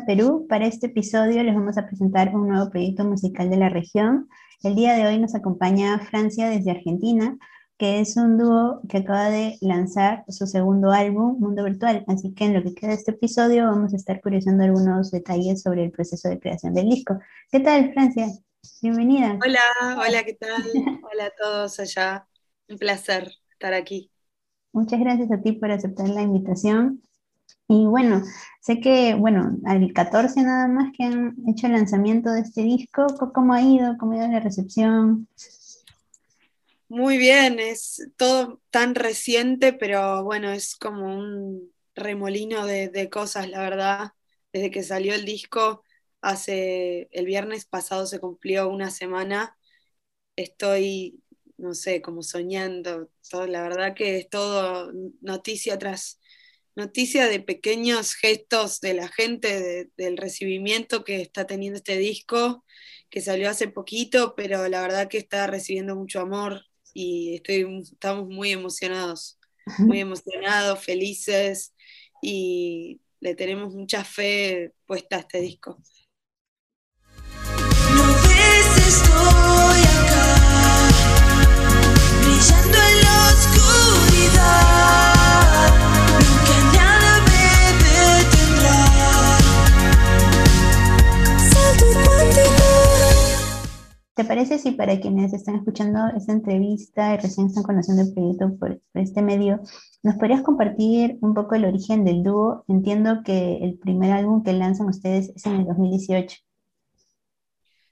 Perú. Para este episodio les vamos a presentar un nuevo proyecto musical de la región. El día de hoy nos acompaña Francia desde Argentina, que es un dúo que acaba de lanzar su segundo álbum, Mundo Virtual. Así que en lo que queda de este episodio vamos a estar curiosando algunos detalles sobre el proceso de creación del disco. ¿Qué tal, Francia? Bienvenida. Hola, hola, ¿qué tal? hola a todos allá. Un placer estar aquí. Muchas gracias a ti por aceptar la invitación. Y bueno, sé que, bueno, al 14 nada más que han hecho el lanzamiento de este disco, ¿cómo ha ido? ¿Cómo ha ido la recepción? Muy bien, es todo tan reciente, pero bueno, es como un remolino de, cosas, la verdad. Desde que salió el disco, hace el viernes pasado se cumplió una semana, estoy, no sé, como soñando. Todo, la verdad que es todo noticia tras noticia de pequeños gestos de la gente, del recibimiento que está teniendo este disco, que salió hace poquito, pero la verdad que está recibiendo mucho amor y estoy, estamos muy emocionados, muy emocionados, felices y le tenemos mucha fe puesta a este disco. ¿Te parece si para quienes están escuchando esta entrevista y recién están conociendo el proyecto por, este medio, nos podrías compartir un poco el origen del dúo? Entiendo que el primer álbum que lanzan ustedes es en el 2018.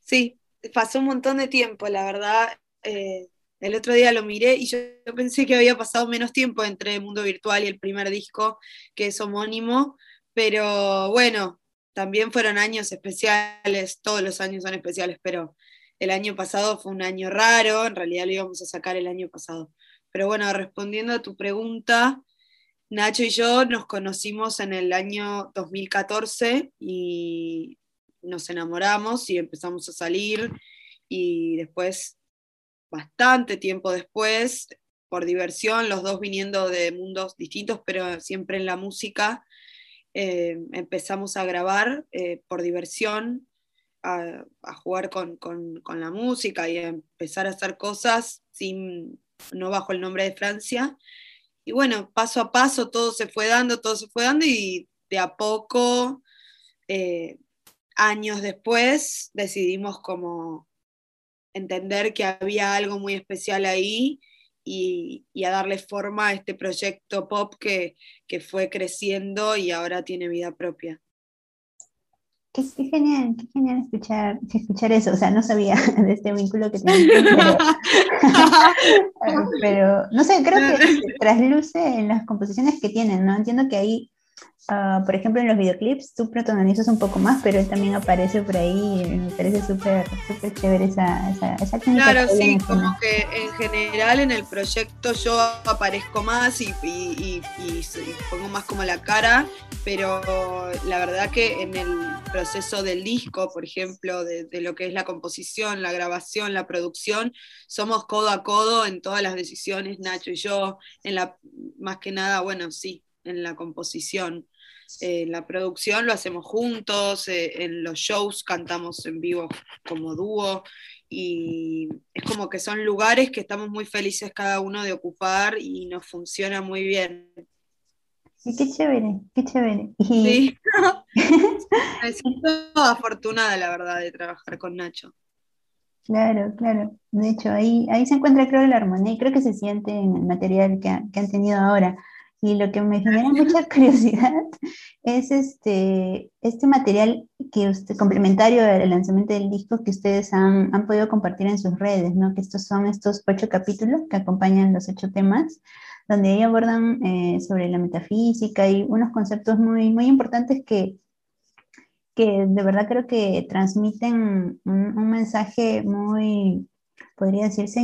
Sí, pasó un montón de tiempo, la verdad. Eh, el otro día lo miré y yo, pensé que había pasado menos tiempo entre el Mundo Virtual y el primer disco, que es homónimo, pero bueno, también fueron años especiales, todos los años son especiales, pero el año pasado fue un año raro, en realidad lo íbamos a sacar el año pasado. Pero bueno, respondiendo a tu pregunta, Nacho y yo nos conocimos en el año 2014 y nos enamoramos y empezamos a salir y después, bastante tiempo después, por diversión, los dos viniendo de mundos distintos, pero siempre en la música, eh, empezamos a grabar eh, por diversión a, jugar con, la música y a empezar a hacer cosas sin, no bajo el nombre de Francia. Y bueno, paso a paso todo se fue dando, todo se fue dando y de a poco, eh, años después, decidimos como entender que había algo muy especial ahí y, a darle forma a este proyecto pop que, que fue creciendo y ahora tiene vida propia. Qué, genial, qué genial escuchar, escuchar eso. O sea, no sabía de este vínculo que tienen. Pero, pero, no sé, creo que trasluce en las composiciones que tienen, ¿no? Entiendo que ahí Ah, por ejemplo, en los videoclips tú protagonizas un poco más, pero él también aparece por ahí y me parece súper súper chévere esa, esa, esa Claro, sí, como que en general en el proyecto yo aparezco más y, y, pongo más como la cara, pero la verdad que en el proceso del disco, por ejemplo, de, de lo que es la composición, la grabación, la producción, somos codo a codo en todas las decisiones, Nacho y yo, en la, más que nada, bueno, sí, en la composición. Eh, la producción lo hacemos juntos, eh, en los shows cantamos en vivo como dúo y es como que son lugares que estamos muy felices cada uno de ocupar y nos funciona muy bien. qué chévere, qué chévere. Sí, me siento afortunada, la verdad, de trabajar con Nacho. Claro, claro. De hecho, ahí, ahí se encuentra, creo, la armonía y creo que se siente en el material que, que han tenido ahora. Y lo que me genera mucha curiosidad es este, este material que usted, complementario al lanzamiento del disco que ustedes han, han, podido compartir en sus redes, ¿no? Que estos son estos ocho capítulos que acompañan los ocho temas, donde ahí abordan eh, sobre la metafísica y unos conceptos muy, muy importantes que, que de verdad creo que transmiten un, un mensaje muy, podría decirse,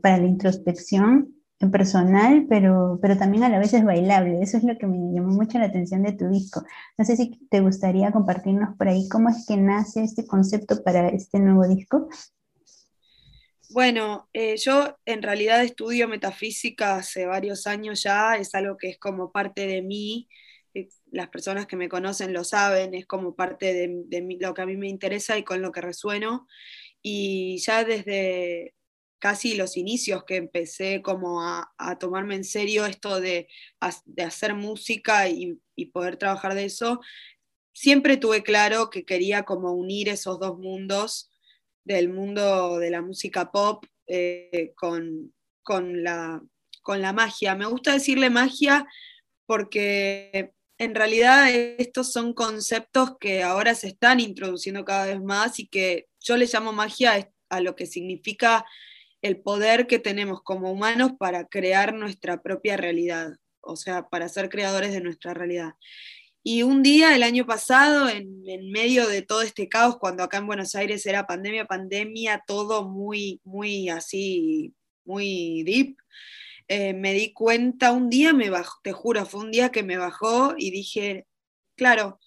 para la introspección personal, pero, pero también a la vez es bailable. Eso es lo que me llamó mucho la atención de tu disco. No sé si te gustaría compartirnos por ahí cómo es que nace este concepto para este nuevo disco. Bueno, eh, yo en realidad estudio metafísica hace varios años ya, es algo que es como parte de mí. Eh, las personas que me conocen lo saben, es como parte de, lo que a mí me interesa y con lo que resueno. Y ya desde casi los inicios que empecé como a, tomarme en serio esto de, hacer música y, poder trabajar de eso, siempre tuve claro que quería como unir esos dos mundos del mundo de la música pop eh, con, con, la, con la magia. Me gusta decirle magia porque en realidad estos son conceptos que ahora se están introduciendo cada vez más y que yo le llamo magia a lo que significa el poder que tenemos como humanos para crear nuestra propia realidad, o sea, para ser creadores de nuestra realidad. Y un día, el año pasado, en, medio de todo este caos, cuando acá en Buenos Aires era pandemia, pandemia, todo muy, muy así, muy deep, eh, me di cuenta, un día me bajó, te juro, fue un día que me bajó y dije, claro,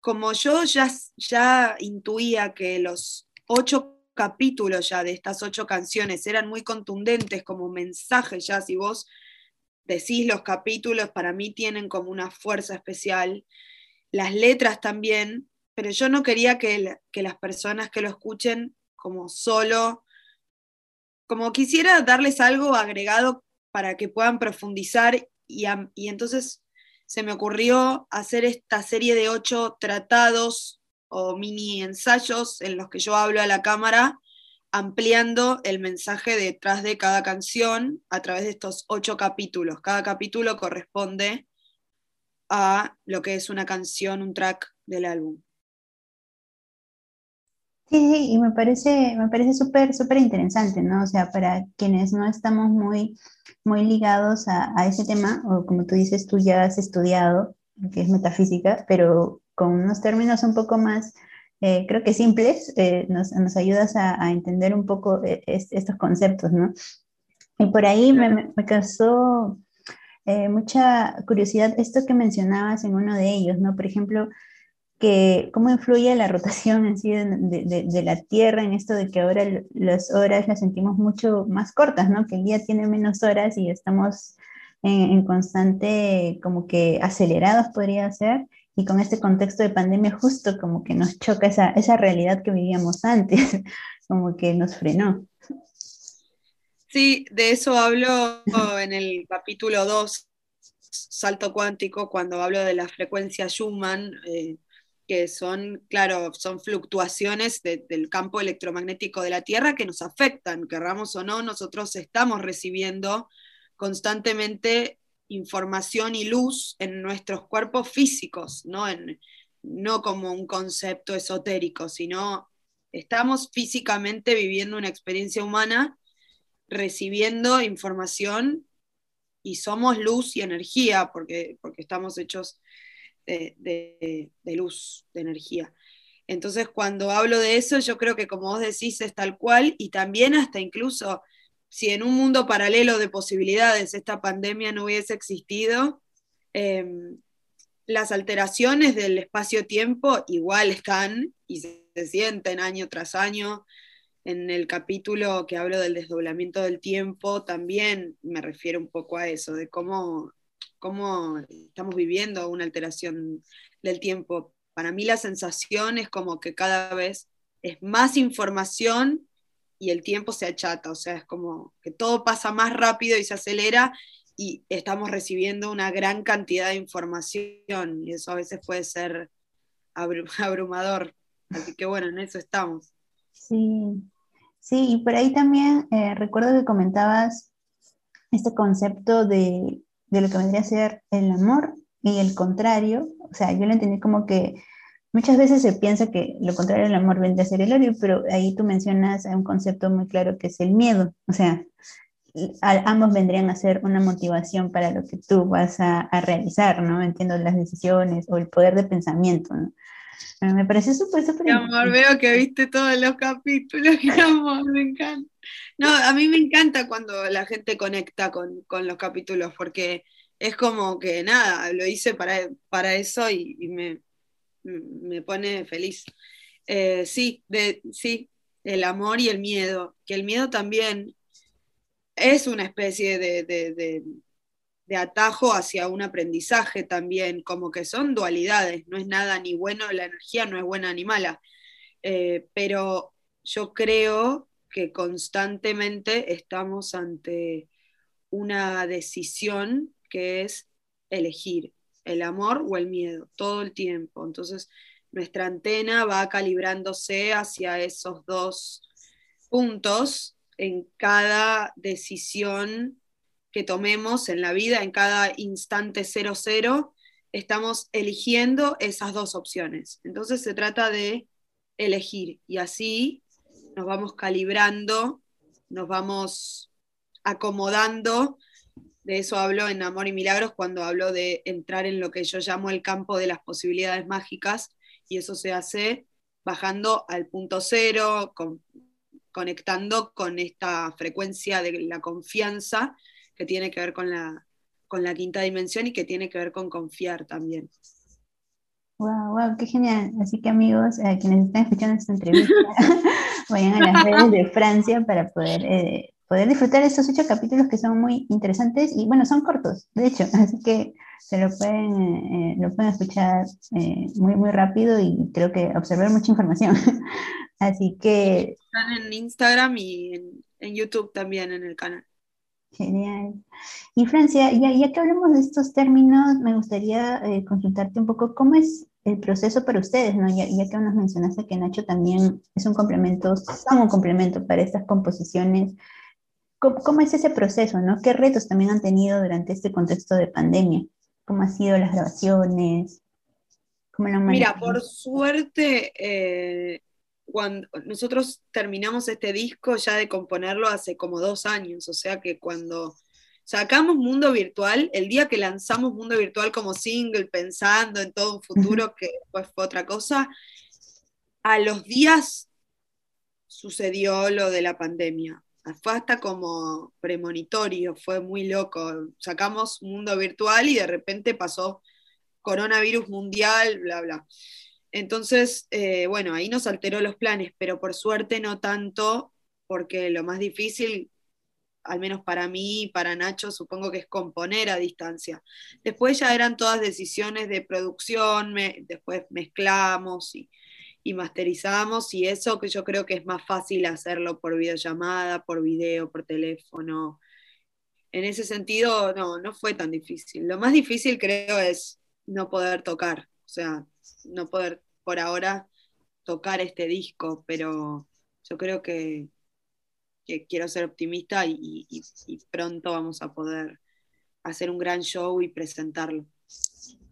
como yo ya, ya intuía que los ocho capítulos ya de estas ocho canciones eran muy contundentes como mensaje ya, si vos decís los capítulos, para mí tienen como una fuerza especial, las letras también, pero yo no quería que, que las personas que lo escuchen como solo, como quisiera darles algo agregado para que puedan profundizar y, y entonces se me ocurrió hacer esta serie de ocho tratados o mini ensayos en los que yo hablo a la cámara, ampliando el mensaje detrás de cada canción a través de estos ocho capítulos. Cada capítulo corresponde a lo que es una canción, un track del álbum. Sí, y me parece, me parece súper, interesante, ¿no? O sea, para quienes no estamos muy, muy ligados a, a, ese tema, o como tú dices, tú ya has estudiado, que es metafísica, pero con unos términos un poco más, eh, creo que simples, eh, nos, nos, ayudas a, a, entender un poco eh, estos conceptos, ¿no? Y por ahí me, me causó mucha curiosidad esto que mencionabas en uno de ellos, ¿no? Por ejemplo, que cómo influye la rotación en sí de, de, la Tierra en esto de que ahora las horas las sentimos mucho más cortas, ¿no? Que el día tiene menos horas y estamos en, en constante, como que acelerados podría ser, y con este contexto de pandemia justo como que nos choca esa, esa realidad que vivíamos antes, como que nos frenó. Sí, de eso hablo en el capítulo 2, Salto Cuántico, cuando hablo de la frecuencia Schumann. Eh, que son, claro, son fluctuaciones del campo electromagnético de la Tierra que nos afectan, querramos o no, nosotros estamos recibiendo constantemente información y luz en nuestros cuerpos físicos, no, en, no como un concepto esotérico, sino estamos físicamente viviendo una experiencia humana, recibiendo información y somos luz y energía, porque, porque estamos hechos de, luz, de energía. Entonces, cuando hablo de eso, yo creo que como vos decís es tal cual y también hasta incluso si en un mundo paralelo de posibilidades esta pandemia no hubiese existido, em, las alteraciones del espacio-tiempo igual están y se, sienten año tras año. En el capítulo que hablo del desdoblamiento del tiempo, también me refiero un poco a eso, de cómo cómo estamos viviendo una alteración del tiempo. Para mí la sensación es como que cada vez es más información y el tiempo se achata, o sea, es como que todo pasa más rápido y se acelera y estamos recibiendo una gran cantidad de información y eso a veces puede ser abrumador. Así que bueno, en eso estamos. Sí, sí, y por ahí también eh, recuerdo que comentabas este concepto de de lo que vendría a ser el amor y el contrario. O sea, yo lo entendí como que muchas veces se piensa que lo contrario del amor vendría a ser el odio, pero ahí tú mencionas un concepto muy claro que es el miedo. O sea, ambos vendrían a ser una motivación para lo que tú vas a, realizar, ¿no? Entiendo las decisiones o el poder de pensamiento, ¿no? me parece súper, súper amor, veo que viste todos los capítulos, mi amor, me encanta. No, a mí me encanta cuando la gente conecta con, los capítulos, porque es como que nada, lo hice para, para eso y, me, me, pone feliz. Eh, sí, sí, el amor y el miedo, que el miedo también es una especie de, de atajo hacia un aprendizaje también, como que son dualidades, no es nada ni bueno, la energía no es buena ni mala, eh, pero yo creo que constantemente estamos ante una decisión que es elegir el amor o el miedo todo el tiempo. Entonces, nuestra antena va calibrándose hacia esos dos puntos en cada decisión que tomemos en la vida, en cada instante 00, estamos eligiendo esas dos opciones. Entonces se trata de elegir y así nos vamos calibrando, nos vamos acomodando. De eso hablo en Amor y Milagros cuando hablo de entrar en lo que yo llamo el campo de las posibilidades mágicas y eso se hace bajando al punto cero, conectando con esta frecuencia de la confianza que tiene que ver con la, con la quinta dimensión y que tiene que ver con confiar también. Wow, wow, qué genial. Así que amigos, eh, quienes están escuchando esta entrevista, vayan a las redes de Francia para poder, eh, poder disfrutar estos ocho capítulos que son muy interesantes y bueno, son cortos, de hecho, así que se lo pueden, eh, lo pueden escuchar muy, muy rápido y creo que observar mucha información. así que... Están en Instagram y en, en YouTube también en el canal. Genial. Y Francia, ya, ya que hablamos de estos términos, me gustaría eh, consultarte un poco cómo es el proceso para ustedes, ¿no? Ya, ya, que nos mencionaste que Nacho también es un complemento, son un complemento para estas composiciones. ¿Cómo, es ese proceso, no? ¿Qué retos también han tenido durante este contexto de pandemia? ¿Cómo han sido las grabaciones? ¿Cómo lo Mira, por suerte, eh, cuando nosotros terminamos este disco ya de componerlo hace como dos años, o sea que cuando sacamos Mundo Virtual, el día que lanzamos Mundo Virtual como single, pensando en todo un futuro que después fue otra cosa, a los días sucedió lo de la pandemia. Fue hasta como premonitorio, fue muy loco. Sacamos Mundo Virtual y de repente pasó coronavirus mundial, bla, bla. Entonces, eh, bueno, ahí nos alteró los planes, pero por suerte no tanto, porque lo más difícil, al menos para mí y para Nacho, supongo que es componer a distancia. Después ya eran todas decisiones de producción, después mezclamos y, y masterizamos, y eso que yo creo que es más fácil hacerlo por videollamada, por video, por teléfono. En ese sentido, no, no fue tan difícil. Lo más difícil creo es no poder tocar, o sea, no poder por ahora tocar este disco, pero yo creo que, quiero ser optimista y, pronto vamos a poder hacer un gran show y presentarlo.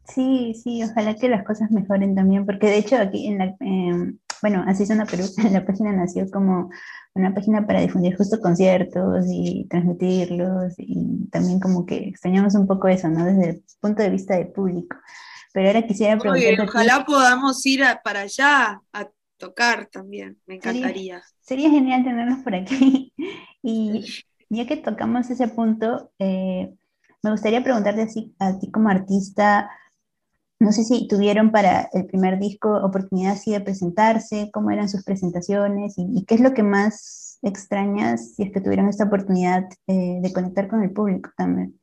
Sí, sí, ojalá que las cosas mejoren también, porque de hecho aquí en la, em, bueno, así es una Perú, la página nació como una página para difundir justo conciertos y transmitirlos y también como que extrañamos un poco eso, ¿no? Desde el punto de vista del público. Pero ahora quisiera preguntar. Ojalá podamos ir para allá a tocar también, me encantaría. Sería, genial tenerlos por aquí. Y ya que tocamos ese punto, eh, me gustaría preguntarte así, a ti como artista, no sé si tuvieron para el primer disco oportunidad de presentarse, cómo eran sus presentaciones y, qué es lo que más extrañas si es que tuvieron esta oportunidad eh, de conectar con el público también.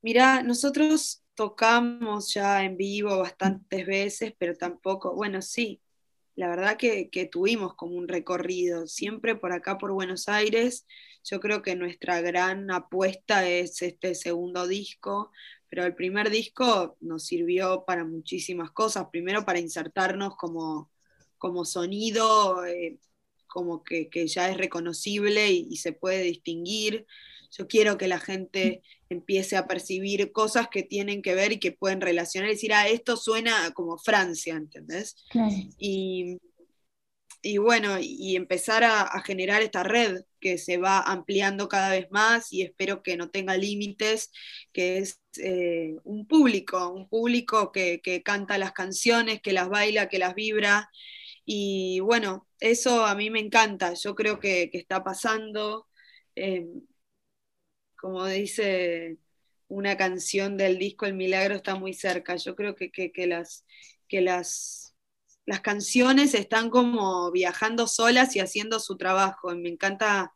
Mira, nosotros tocamos ya en vivo bastantes veces, pero tampoco, bueno, sí, la verdad que, tuvimos como un recorrido, siempre por acá, por Buenos Aires. Yo creo que nuestra gran apuesta es este segundo disco, pero el primer disco nos sirvió para muchísimas cosas. Primero para insertarnos como, como sonido, eh, como que, ya es reconocible y se puede distinguir. Yo quiero que la gente empiece a percibir cosas que tienen que ver y que pueden relacionar decir, ah, esto suena como Francia, ¿entendés? Y, bueno, y empezar a, generar esta red que se va ampliando cada vez más y espero que no tenga límites, que es eh, un público, un público que, canta las canciones, que las baila, que las vibra. Y bueno, eso a mí me encanta, yo creo que, está pasando. Eh, como dice una canción del disco El Milagro está muy cerca. Yo creo que, las, que las, las canciones están como viajando solas y haciendo su trabajo. me encanta,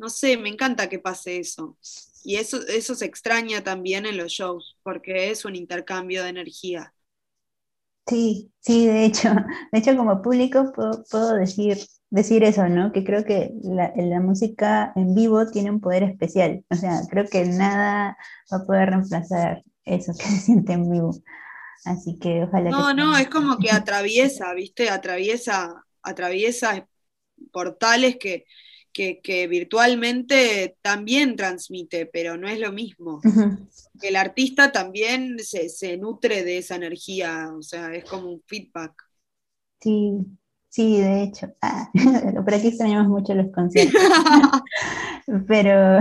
no sé, me encanta que pase eso. y eso, eso se extraña también en los shows, porque es un intercambio de energía. Sí, sí, de hecho, de hecho como público puedo, decir, decir eso, ¿no? Que creo que la, la, música en vivo tiene un poder especial, o sea, creo que nada va a poder reemplazar eso que se siente en vivo. Así que ojalá. No, no, es como que atraviesa, ¿viste? Atraviesa, atraviesa portales que, que, virtualmente también transmite, pero no es lo mismo. El artista también se, nutre de esa energía, o sea, es como un feedback. Sí, sí, de hecho. Ah, por aquí extrañamos mucho los conciertos. pero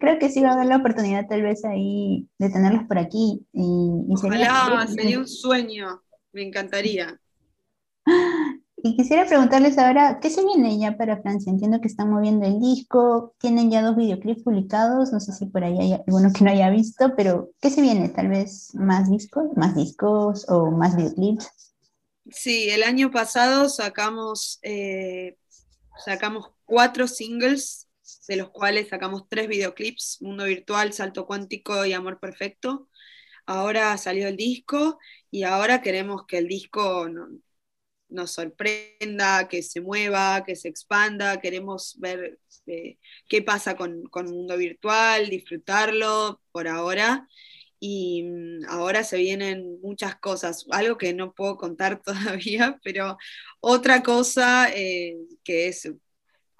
creo que sí va a haber la oportunidad tal vez ahí de tenerlos por aquí. Y, Ojalá, sería un sueño, me encantaría. Y quisiera preguntarles ahora, ¿qué se viene ya para Francia? Entiendo que están moviendo el disco, tienen ya dos videoclips publicados, no sé si por ahí hay alguno que no haya visto, pero ¿qué se viene? ¿Tal vez más discos, más discos o más videoclips? Sí, el año pasado sacamos, eh, sacamos cuatro singles, de los cuales sacamos tres videoclips, Mundo Virtual, Salto Cuántico y Amor Perfecto. Ahora salió el disco y ahora queremos que el disco nos sorprenda, que se mueva, que se expanda, queremos ver eh, qué pasa con, con mundo virtual, disfrutarlo por ahora. Y mm, ahora se vienen muchas cosas, algo que no puedo contar todavía, pero otra cosa eh, que es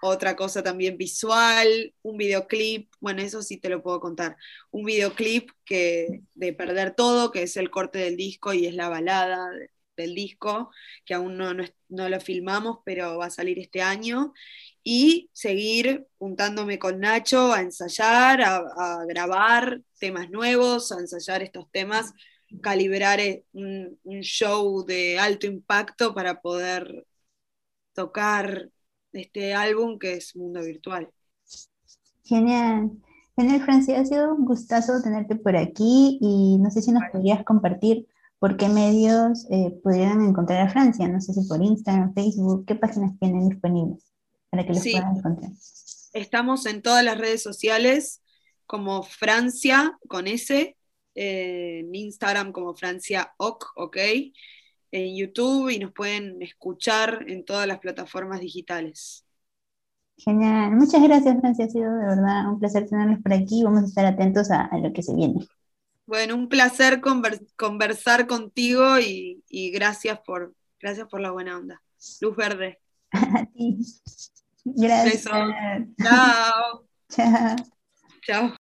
otra cosa también visual, un videoclip, bueno, eso sí te lo puedo contar, un videoclip que, de Perder Todo, que es el corte del disco y es la balada del disco, que aún no, no, lo filmamos, pero va a salir este año, y seguir juntándome con Nacho a ensayar, a, grabar temas nuevos, a ensayar estos temas, calibrar eh, un, show de alto impacto para poder tocar este álbum que es Mundo Virtual. Genial. Genial, Francia, ha sido un gustazo tenerte por aquí y no sé si nos podrías compartir ¿por qué medios eh, pudieran encontrar a Francia? No sé si por Instagram, Facebook, ¿qué páginas tienen disponibles para que los puedan encontrar? Estamos en todas las redes sociales como Francia con S, eh, en Instagram como Francia OK, ok, en YouTube y nos pueden escuchar en todas las plataformas digitales. Genial, muchas gracias Francia, ha sido de verdad un placer tenerlos por aquí, vamos a estar atentos a lo que se viene. Bueno, un placer conversar contigo y, gracias, por, gracias por la buena onda. Luz verde. A ti. Gracias. Chao. Chao. Chao.